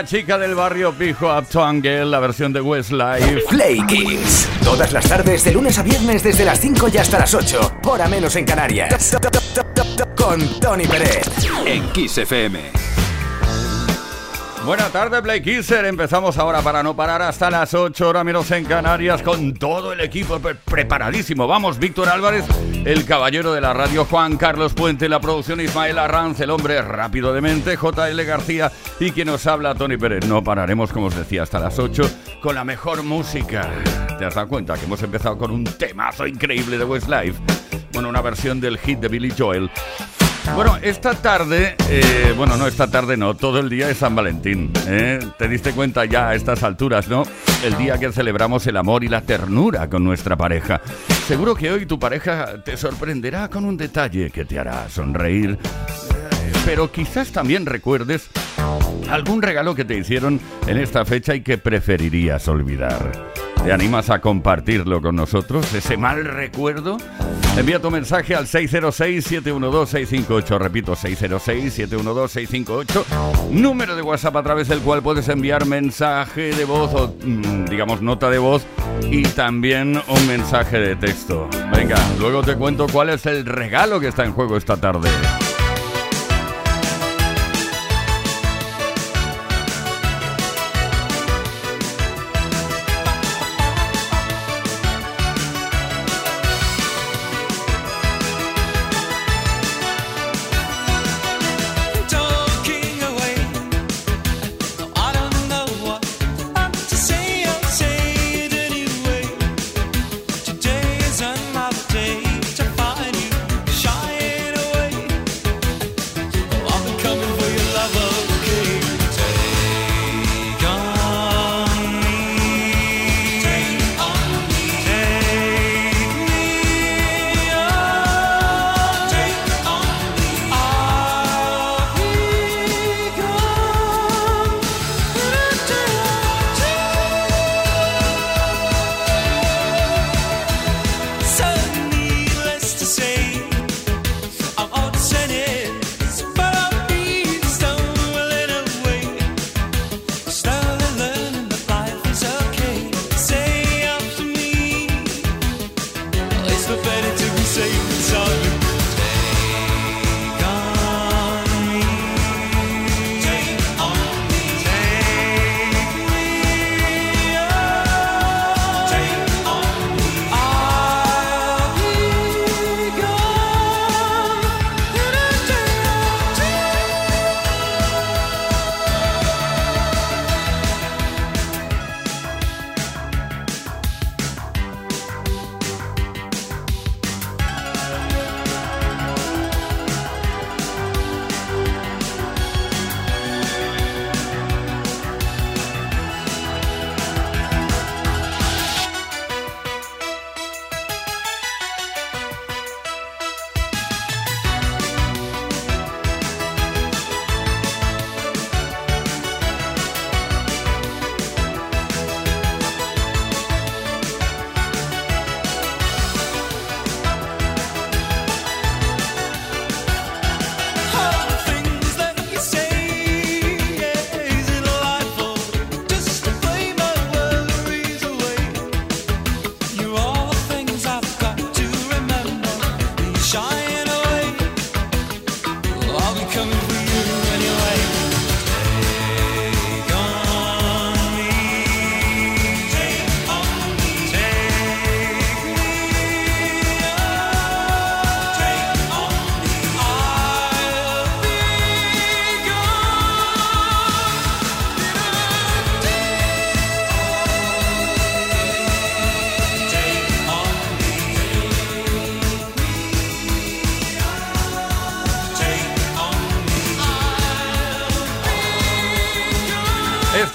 La chica del barrio Pijo Uptown Girl, la versión de Westlife. Play Kings. Todas las tardes, de lunes a viernes, desde las 5 y hasta las 8. Hora menos en Canarias. Con Tony Pérez. En Kiss FM. Buenas tardes, Play Kisser. Empezamos ahora para no parar hasta las 8 horas menos en Canarias con todo el equipo preparadísimo. Vamos, Víctor Álvarez, el caballero de la radio, Juan Carlos Puente, la producción Ismael Arranz, el hombre rápido de mente, JL García y quien nos habla, Tony Pérez. No pararemos, como os decía, hasta las 8 con la mejor música. ¿Te has dado cuenta que hemos empezado con un temazo increíble de Westlife? Bueno, una versión del hit de Billy Joel. Bueno, esta tarde, eh, bueno, no esta tarde, no, todo el día es San Valentín. ¿eh? Te diste cuenta ya a estas alturas, ¿no? El día que celebramos el amor y la ternura con nuestra pareja. Seguro que hoy tu pareja te sorprenderá con un detalle que te hará sonreír. Eh, pero quizás también recuerdes algún regalo que te hicieron en esta fecha y que preferirías olvidar. ¿Te animas a compartirlo con nosotros? ¿Ese mal recuerdo? Envía tu mensaje al 606-712-658. Repito, 606-712-658. Número de WhatsApp a través del cual puedes enviar mensaje de voz o, mm, digamos, nota de voz y también un mensaje de texto. Venga, luego te cuento cuál es el regalo que está en juego esta tarde.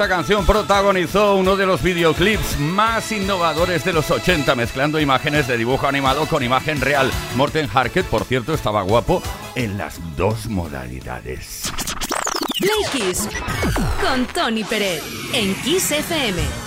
esta canción protagonizó uno de los videoclips más innovadores de los 80, mezclando imágenes de dibujo animado con imagen real. Morten Harkett, por cierto, estaba guapo en las dos modalidades. Kiss con Tony Pérez en Kiss FM.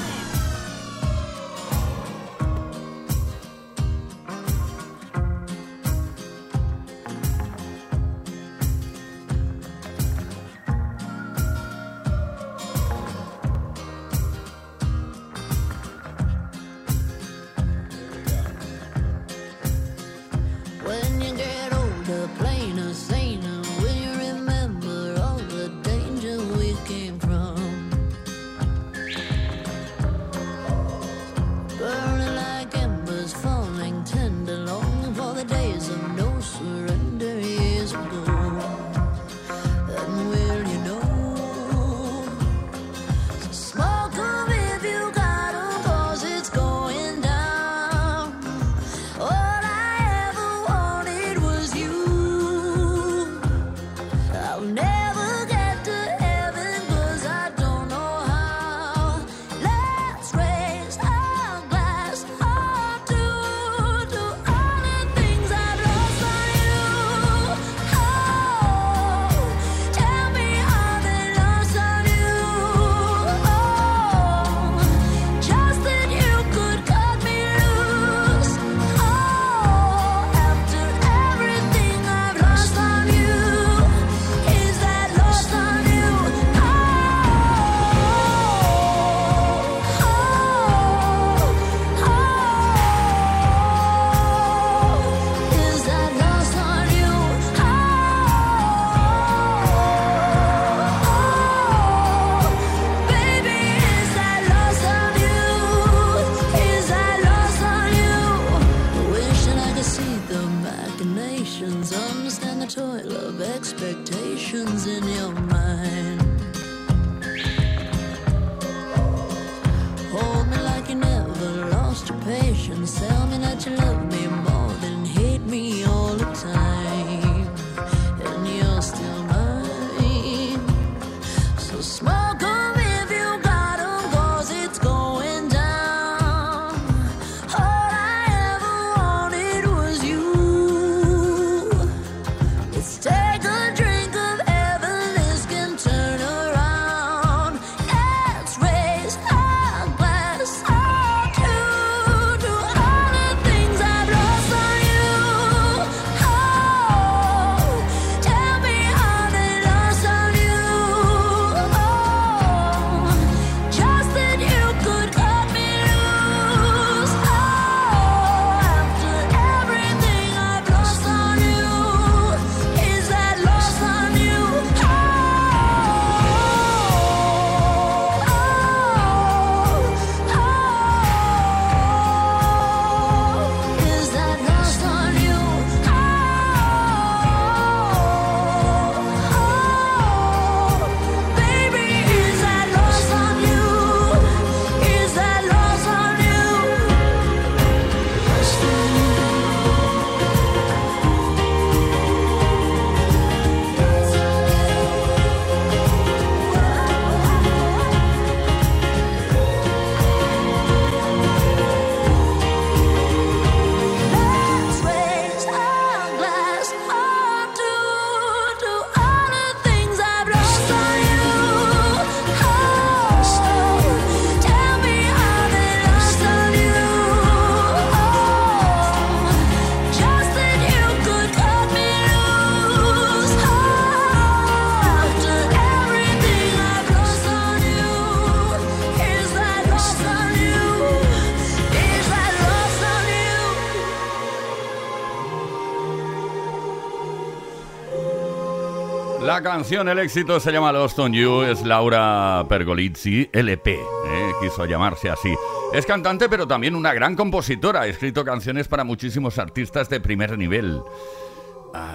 La canción, el éxito, se llama Lost on You, es Laura Pergolizzi, LP, eh, quiso llamarse así. Es cantante, pero también una gran compositora, ha escrito canciones para muchísimos artistas de primer nivel.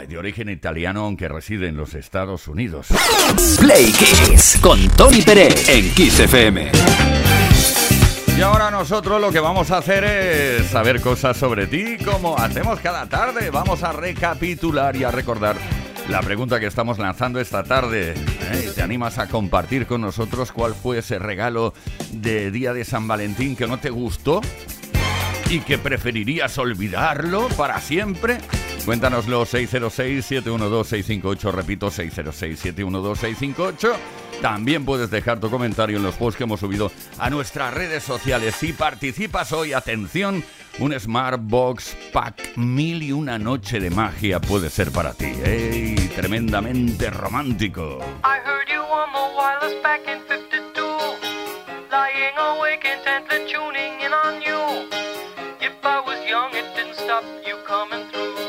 De origen italiano, aunque reside en los Estados Unidos. Play Kiss con Tony Pérez en Kiss FM. Y ahora nosotros lo que vamos a hacer es saber cosas sobre ti, como hacemos cada tarde. Vamos a recapitular y a recordar la pregunta que estamos lanzando esta tarde, ¿eh? ¿te animas a compartir con nosotros cuál fue ese regalo de Día de San Valentín que no te gustó y que preferirías olvidarlo para siempre? Cuéntanoslo 606-712-658, repito 606-712-658. También puedes dejar tu comentario en los posts que hemos subido a nuestras redes sociales. Si participas hoy, atención, un Smart Box Pack mil y una noche de magia puede ser para ti. ¡Ey! Tremendamente romántico. I heard you on the wireless back in 52. Lying awake intently tuning in on you. If I was young, it didn't stop you coming through.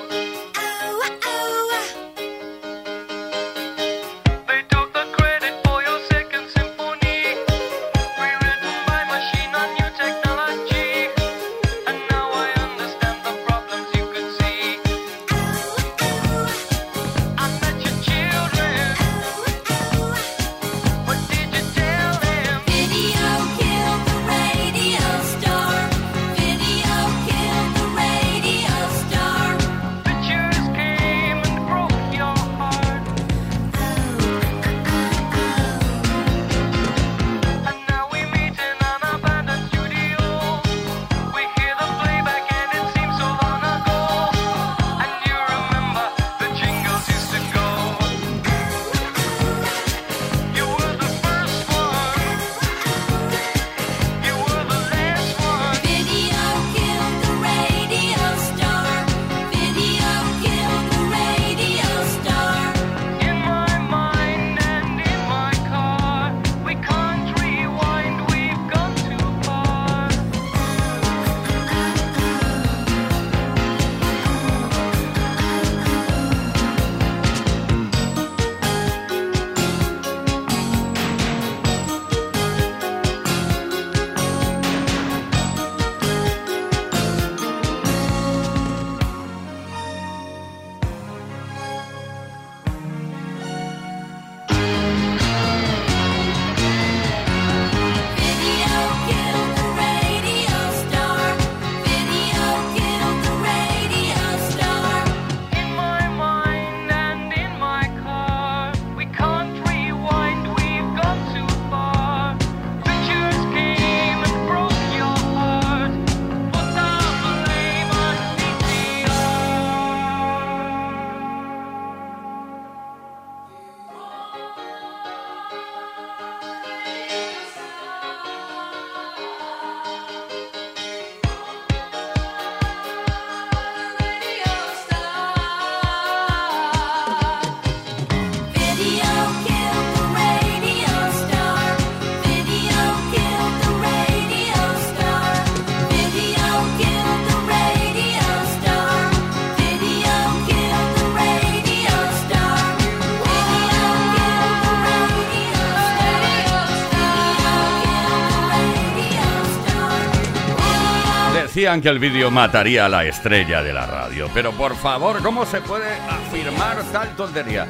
Decían que el vídeo mataría a la estrella de la radio, pero por favor, ¿cómo se puede afirmar tal tontería?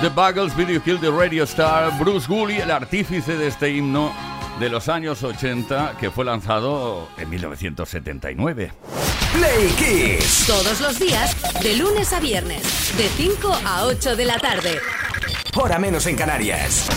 The Buggles Video Kill the Radio Star, Bruce Woolley, el artífice de este himno de los años 80 que fue lanzado en 1979. Play Kiss. Todos los días, de lunes a viernes, de 5 a 8 de la tarde. Hora menos en Canarias.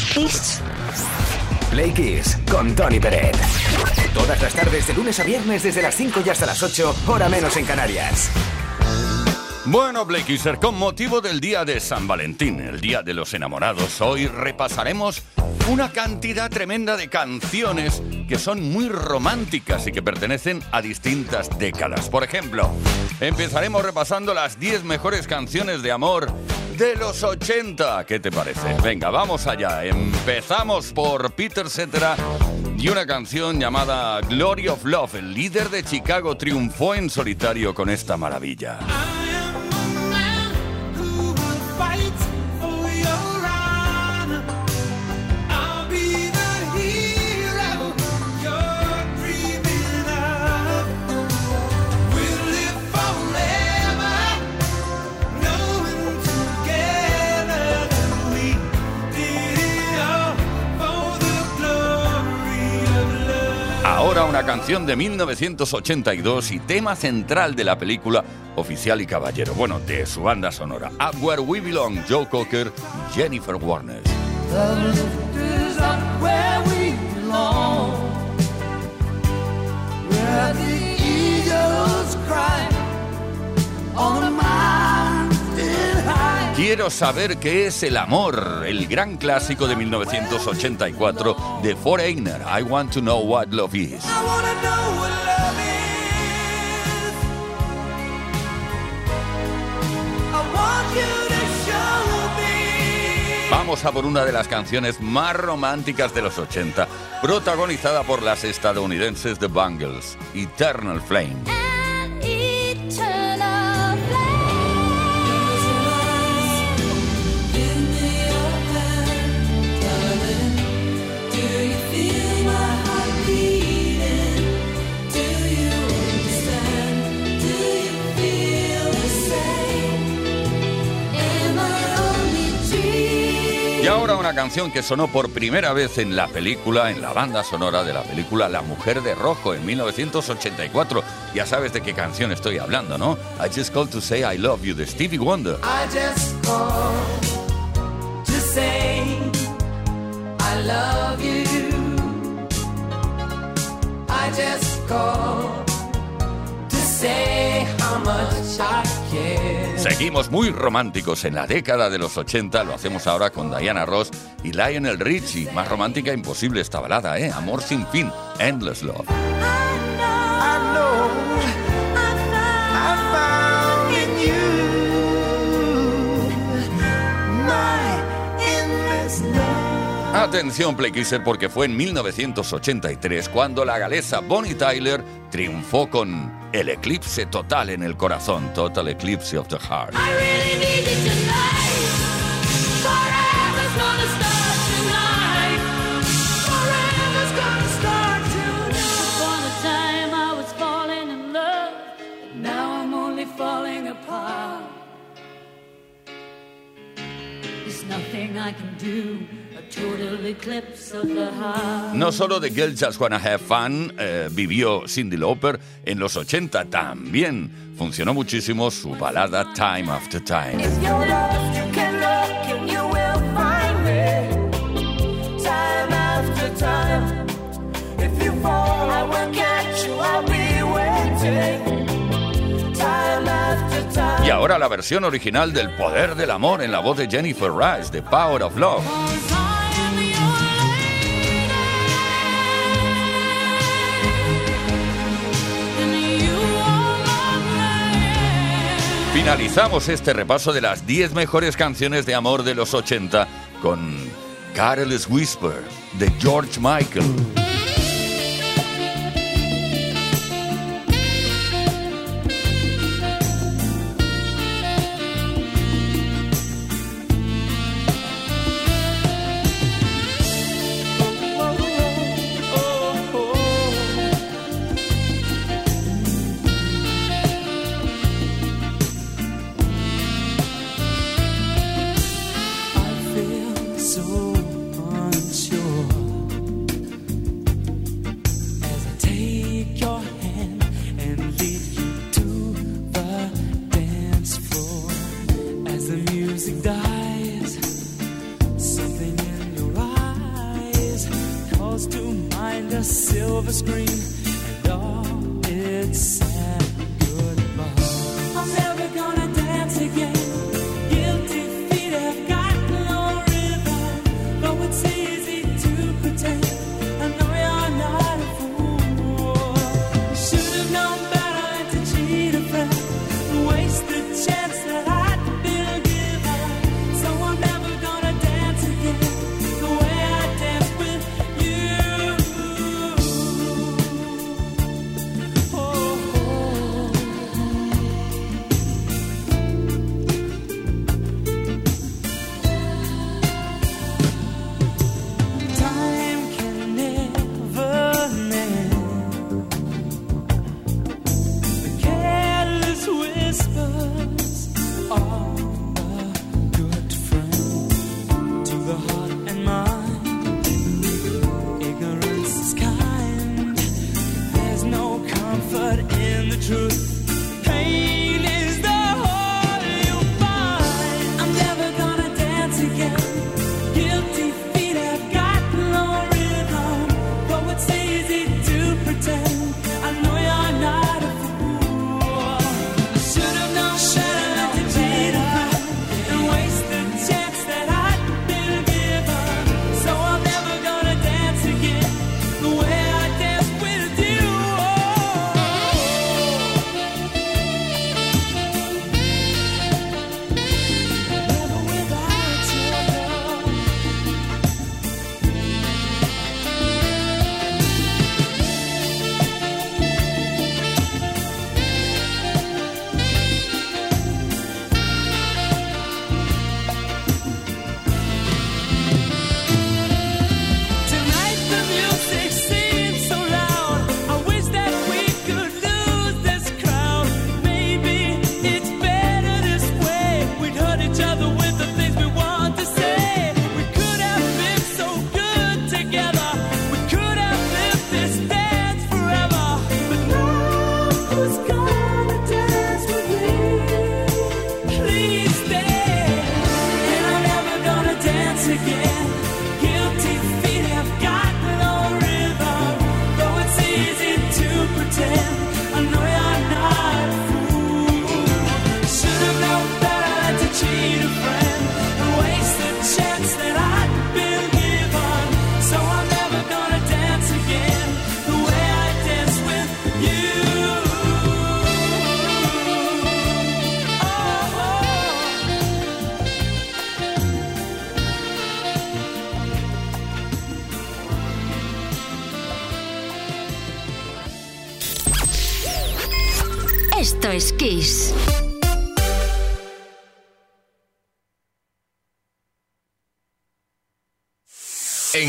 Kiss. Play Kiss con Tony Peret. Todas las tardes de lunes a viernes desde las 5 y hasta las 8, hora menos en Canarias. Bueno, Blakeser, con motivo del Día de San Valentín, el Día de los Enamorados, hoy repasaremos una cantidad tremenda de canciones que son muy románticas y que pertenecen a distintas décadas. Por ejemplo, empezaremos repasando las 10 mejores canciones de amor de los 80. ¿Qué te parece? Venga, vamos allá. Empezamos por Peter Cetera y una canción llamada Glory of Love. El líder de Chicago triunfó en solitario con esta maravilla. Una canción de 1982 y tema central de la película Oficial y Caballero. Bueno, de su banda sonora. Up Where We Belong, Joe Cocker Jennifer belong, where the eagles Quiero saber qué es el amor, el gran clásico de 1984 de Foreigner. I want to know what love is. Vamos a por una de las canciones más románticas de los 80, protagonizada por las estadounidenses The Bangles, Eternal Flame. Ahora una canción que sonó por primera vez en la película, en la banda sonora de la película La Mujer de Rojo en 1984. Ya sabes de qué canción estoy hablando, ¿no? I Just Called to Say I Love You de Stevie Wonder. I just called to say I love you. I just called Seguimos muy románticos en la década de los 80, lo hacemos ahora con Diana Ross y Lionel Richie. Más romántica imposible esta balada, ¿eh? Amor sin fin, Endless Love. I know I Atención, Playkisser, porque fue en 1983 cuando la galesa Bonnie Tyler triunfó con El Eclipse Total en el Corazón, Total Eclipse of the Heart. I can do. A total eclipse of the heart. No solo The Girl Just Wanna Have Fun eh, vivió Cindy Lauper, en los 80 también funcionó muchísimo su balada Time After Time. Y ahora la versión original del Poder del Amor en la voz de Jennifer Rush, The Power of Love. Finalizamos este repaso de las 10 mejores canciones de amor de los 80 con Careless Whisper de George Michael.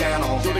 channel.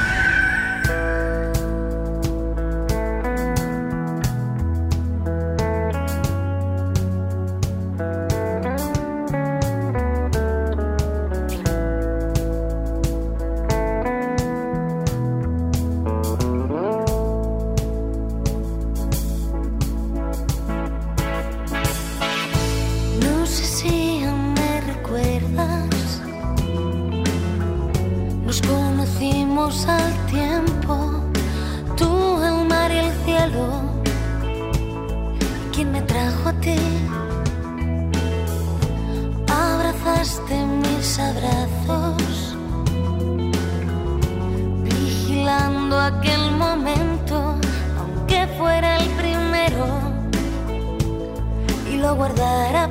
guardara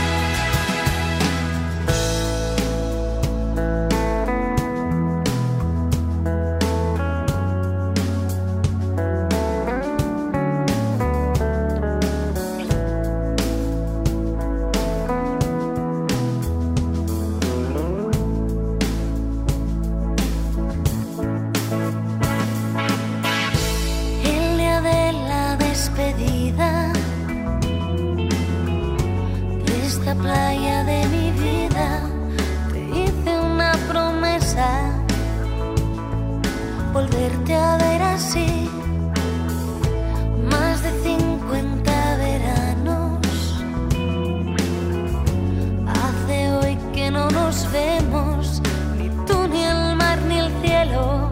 Vemos, ni tú, ni el mar, ni el cielo,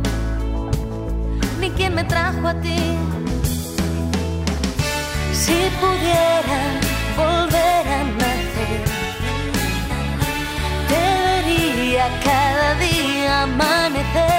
ni quien me trajo a ti. Si pudiera volver a nacer, te vería cada día amanecer,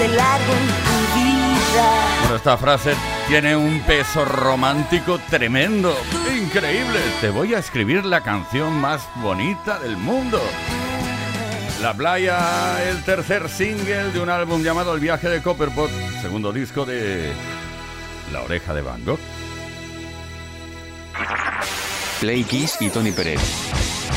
De largo en tu vida. Bueno, esta frase tiene un peso romántico tremendo, increíble. Te voy a escribir la canción más bonita del mundo. La playa, el tercer single de un álbum llamado El viaje de Copperpot, segundo disco de La oreja de Van Gogh. Play Kiss y Tony Pérez.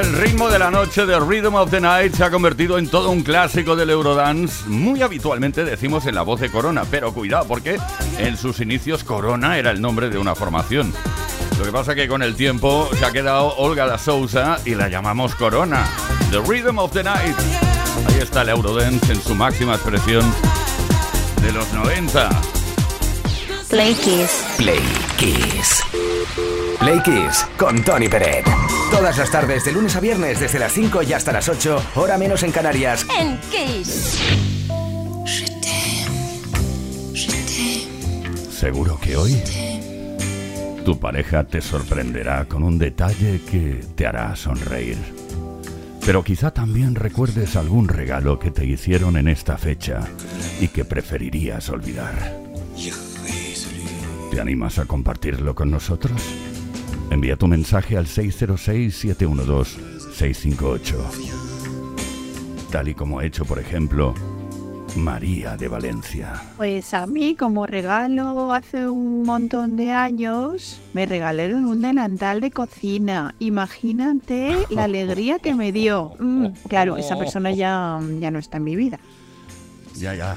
el ritmo de la noche de Rhythm of the Night se ha convertido en todo un clásico del Eurodance. Muy habitualmente decimos en la voz de Corona, pero cuidado porque en sus inicios Corona era el nombre de una formación. Lo que pasa que con el tiempo se ha quedado Olga da Sousa y la llamamos Corona. The Rhythm of the Night. Ahí está el Eurodance en su máxima expresión de los 90. Play Kiss. Play Kiss. Play Kiss con Tony Peret. Todas las tardes, de lunes a viernes, desde las 5 y hasta las 8, hora menos en Canarias. En Kiss. Seguro que hoy tu pareja te sorprenderá con un detalle que te hará sonreír. Pero quizá también recuerdes algún regalo que te hicieron en esta fecha y que preferirías olvidar. ¿Te animas a compartirlo con nosotros? Envía tu mensaje al 606-712-658. Tal y como ha hecho, por ejemplo, María de Valencia. Pues a mí como regalo hace un montón de años me regalaron un delantal de cocina. Imagínate la alegría que me dio. Mm, claro, esa persona ya, ya no está en mi vida. Ya, ya.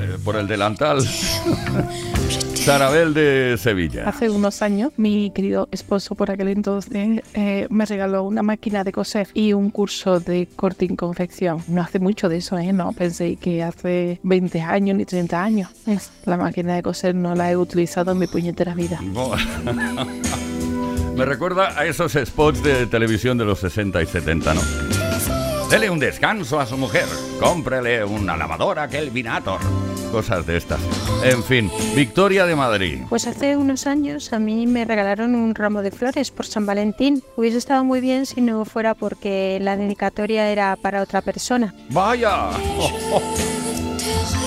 Eh, por el delantal. Sarabel de Sevilla. Hace unos años, mi querido esposo por aquel entonces eh, me regaló una máquina de coser y un curso de corte y confección. No hace mucho de eso, ¿eh? No pensé que hace 20 años ni 30 años. La máquina de coser no la he utilizado en mi puñetera vida. Me recuerda a esos spots de televisión de los 60 y 70, ¿no? Dele un descanso a su mujer, cómprele una lavadora Kelvinator, cosas de estas. En fin, Victoria de Madrid. Pues hace unos años a mí me regalaron un ramo de flores por San Valentín. Hubiese estado muy bien si no fuera porque la dedicatoria era para otra persona. ¡Vaya!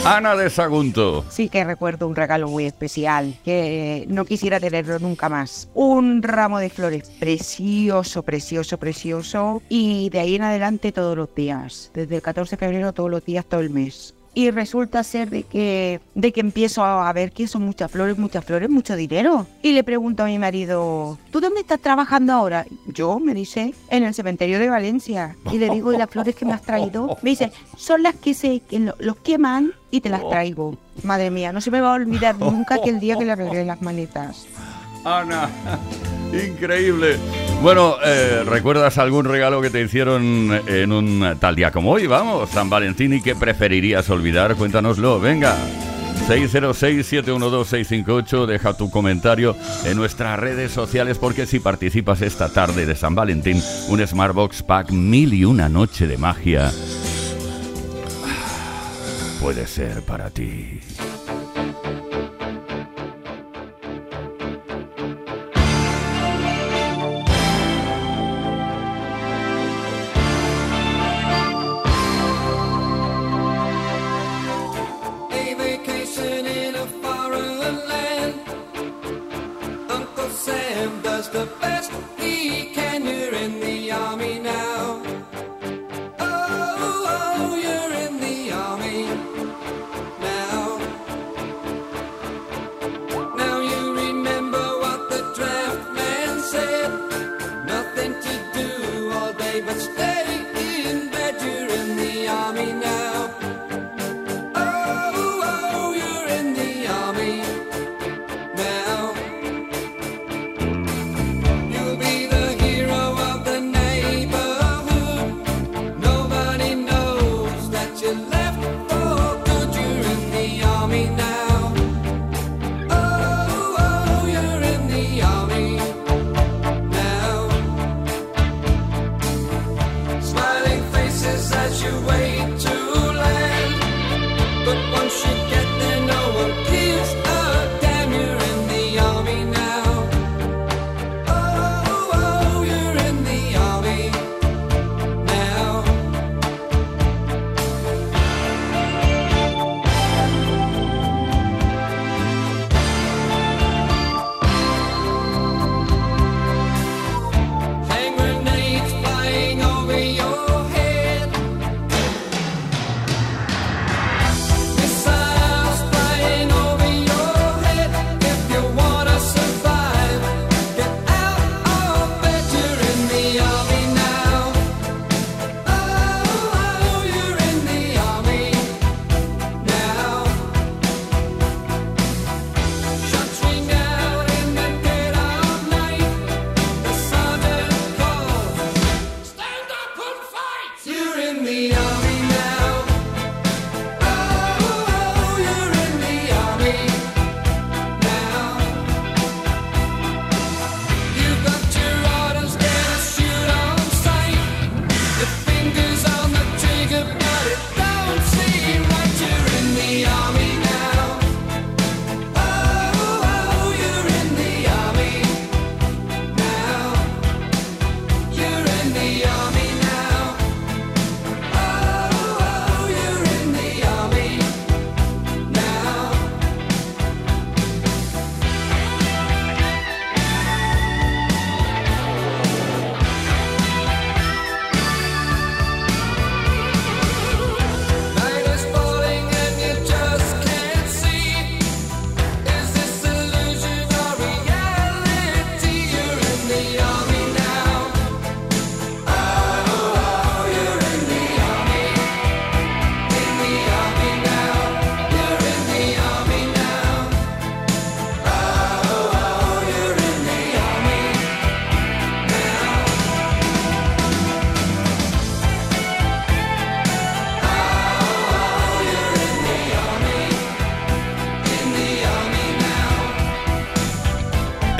Ana de Sagunto. Sí que recuerdo un regalo muy especial que no quisiera tenerlo nunca más. Un ramo de flores precioso, precioso, precioso. Y de ahí en adelante todos los días. Desde el 14 de febrero todos los días, todo el mes. Y resulta ser de que, de que empiezo a ver que son muchas flores, muchas flores, mucho dinero. Y le pregunto a mi marido, ¿tú dónde estás trabajando ahora? Yo, me dice, en el cementerio de Valencia. Y le digo, ¿y las flores que me has traído? Me dice, son las que se que los queman y te las traigo. Madre mía, no se me va a olvidar nunca que el día que le arreglé las maletas. Ana, increíble. Bueno, eh, ¿recuerdas algún regalo que te hicieron en un tal día como hoy? Vamos, San Valentín y que preferirías olvidar. Cuéntanoslo, venga. 606-712-658, deja tu comentario en nuestras redes sociales porque si participas esta tarde de San Valentín, un Smartbox Pack mil y una noche de magia puede ser para ti.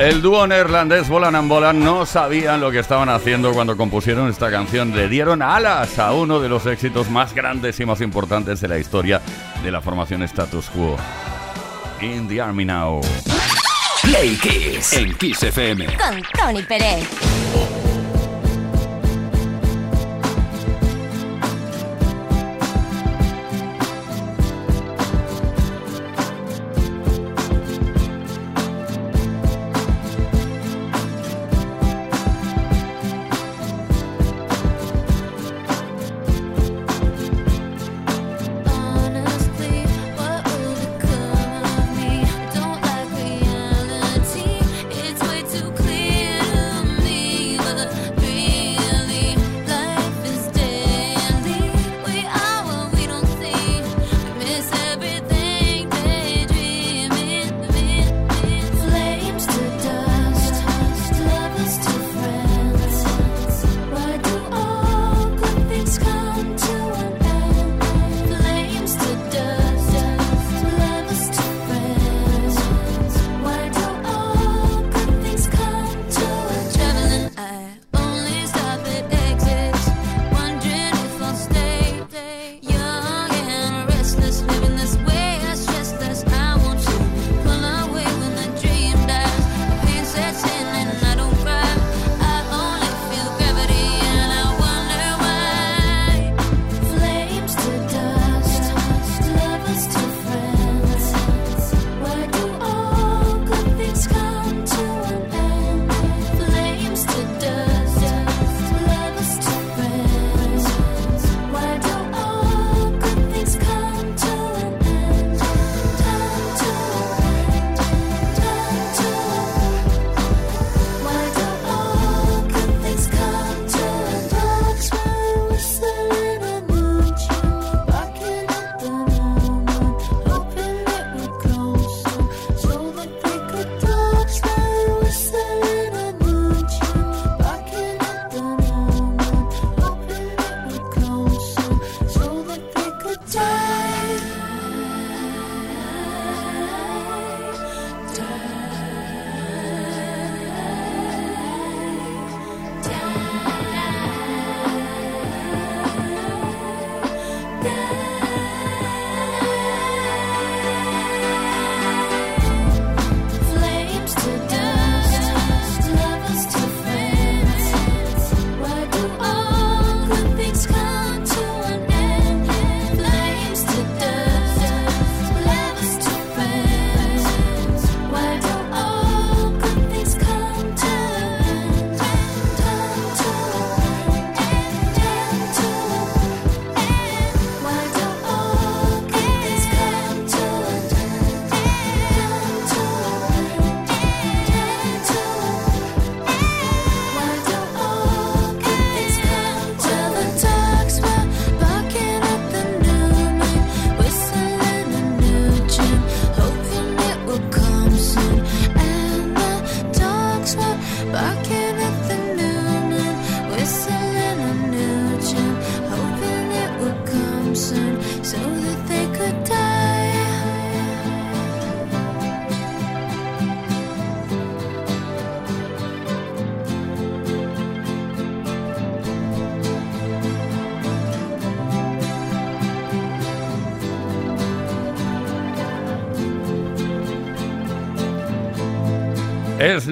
El dúo neerlandés Volan and Volan no sabían lo que estaban haciendo cuando compusieron esta canción. Le dieron alas a uno de los éxitos más grandes y más importantes de la historia de la formación status quo. In the Army Now. Play Kiss en Kiss FM. Con Tony Pérez.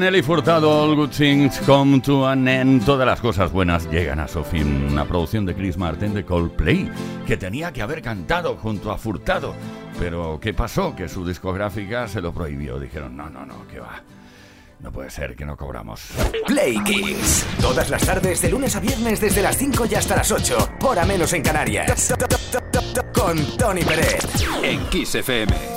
Nelly Furtado, All Good Things Come to an End, todas las cosas buenas llegan a su fin. Una producción de Chris Martin de Coldplay, que tenía que haber cantado junto a Furtado. Pero ¿qué pasó? Que su discográfica se lo prohibió. Dijeron, no, no, no, que va. No puede ser que no cobramos. Play Kings. Todas las tardes, de lunes a viernes, desde las 5 y hasta las 8. Hora menos en Canarias. Con Tony Pérez. En Kiss FM.